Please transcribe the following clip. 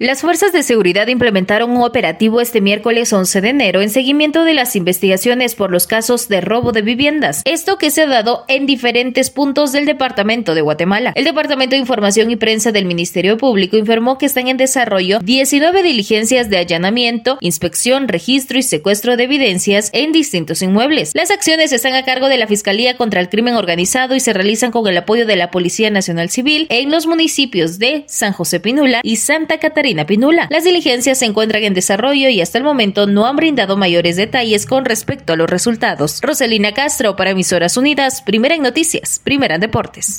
Las fuerzas de seguridad implementaron un operativo este miércoles 11 de enero en seguimiento de las investigaciones por los casos de robo de viviendas, esto que se ha dado en diferentes puntos del departamento de Guatemala. El Departamento de Información y Prensa del Ministerio Público informó que están en desarrollo 19 diligencias de allanamiento, inspección, registro y secuestro de evidencias en distintos inmuebles. Las acciones están a cargo de la Fiscalía contra el Crimen Organizado y se realizan con el apoyo de la Policía Nacional Civil en los municipios de San José Pinula y Santa Catarina Pinula. Las diligencias se encuentran en desarrollo y hasta el momento no han brindado mayores detalles con respecto a los resultados. Roselina Castro para Emisoras Unidas, primera en noticias, primera en deportes.